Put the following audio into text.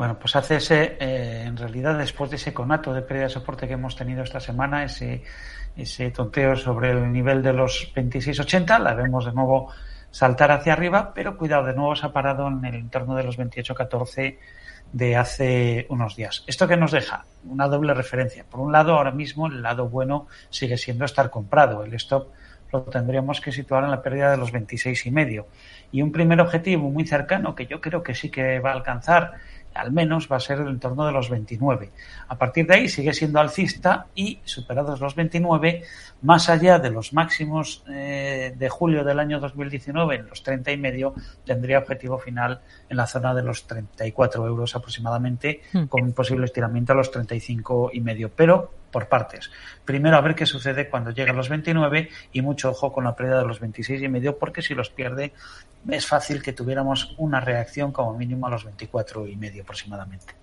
Bueno, pues hace ese, eh, en realidad, después de ese conato de pérdida de soporte que hemos tenido esta semana, ese, ese tonteo sobre el nivel de los 26.80, la vemos de nuevo saltar hacia arriba, pero cuidado, de nuevo se ha parado en el entorno de los 28.14 de hace unos días. ¿Esto qué nos deja? Una doble referencia. Por un lado, ahora mismo el lado bueno sigue siendo estar comprado. El stop lo tendríamos que situar en la pérdida de los 26 y medio. Y un primer objetivo muy cercano que yo creo que sí que va a alcanzar al menos va a ser el entorno de los 29. A partir de ahí sigue siendo alcista y superados los 29, más allá de los máximos eh, de julio del año 2019 en los 30 y medio, tendría objetivo final en la zona de los 34 euros aproximadamente, hmm. con un posible estiramiento a los 35 y medio. Pero por partes. Primero a ver qué sucede cuando llegue a los 29 y mucho ojo con la pérdida de los 26 y medio porque si los pierde es fácil que tuviéramos una reacción como mínimo a los 24 y medio aproximadamente.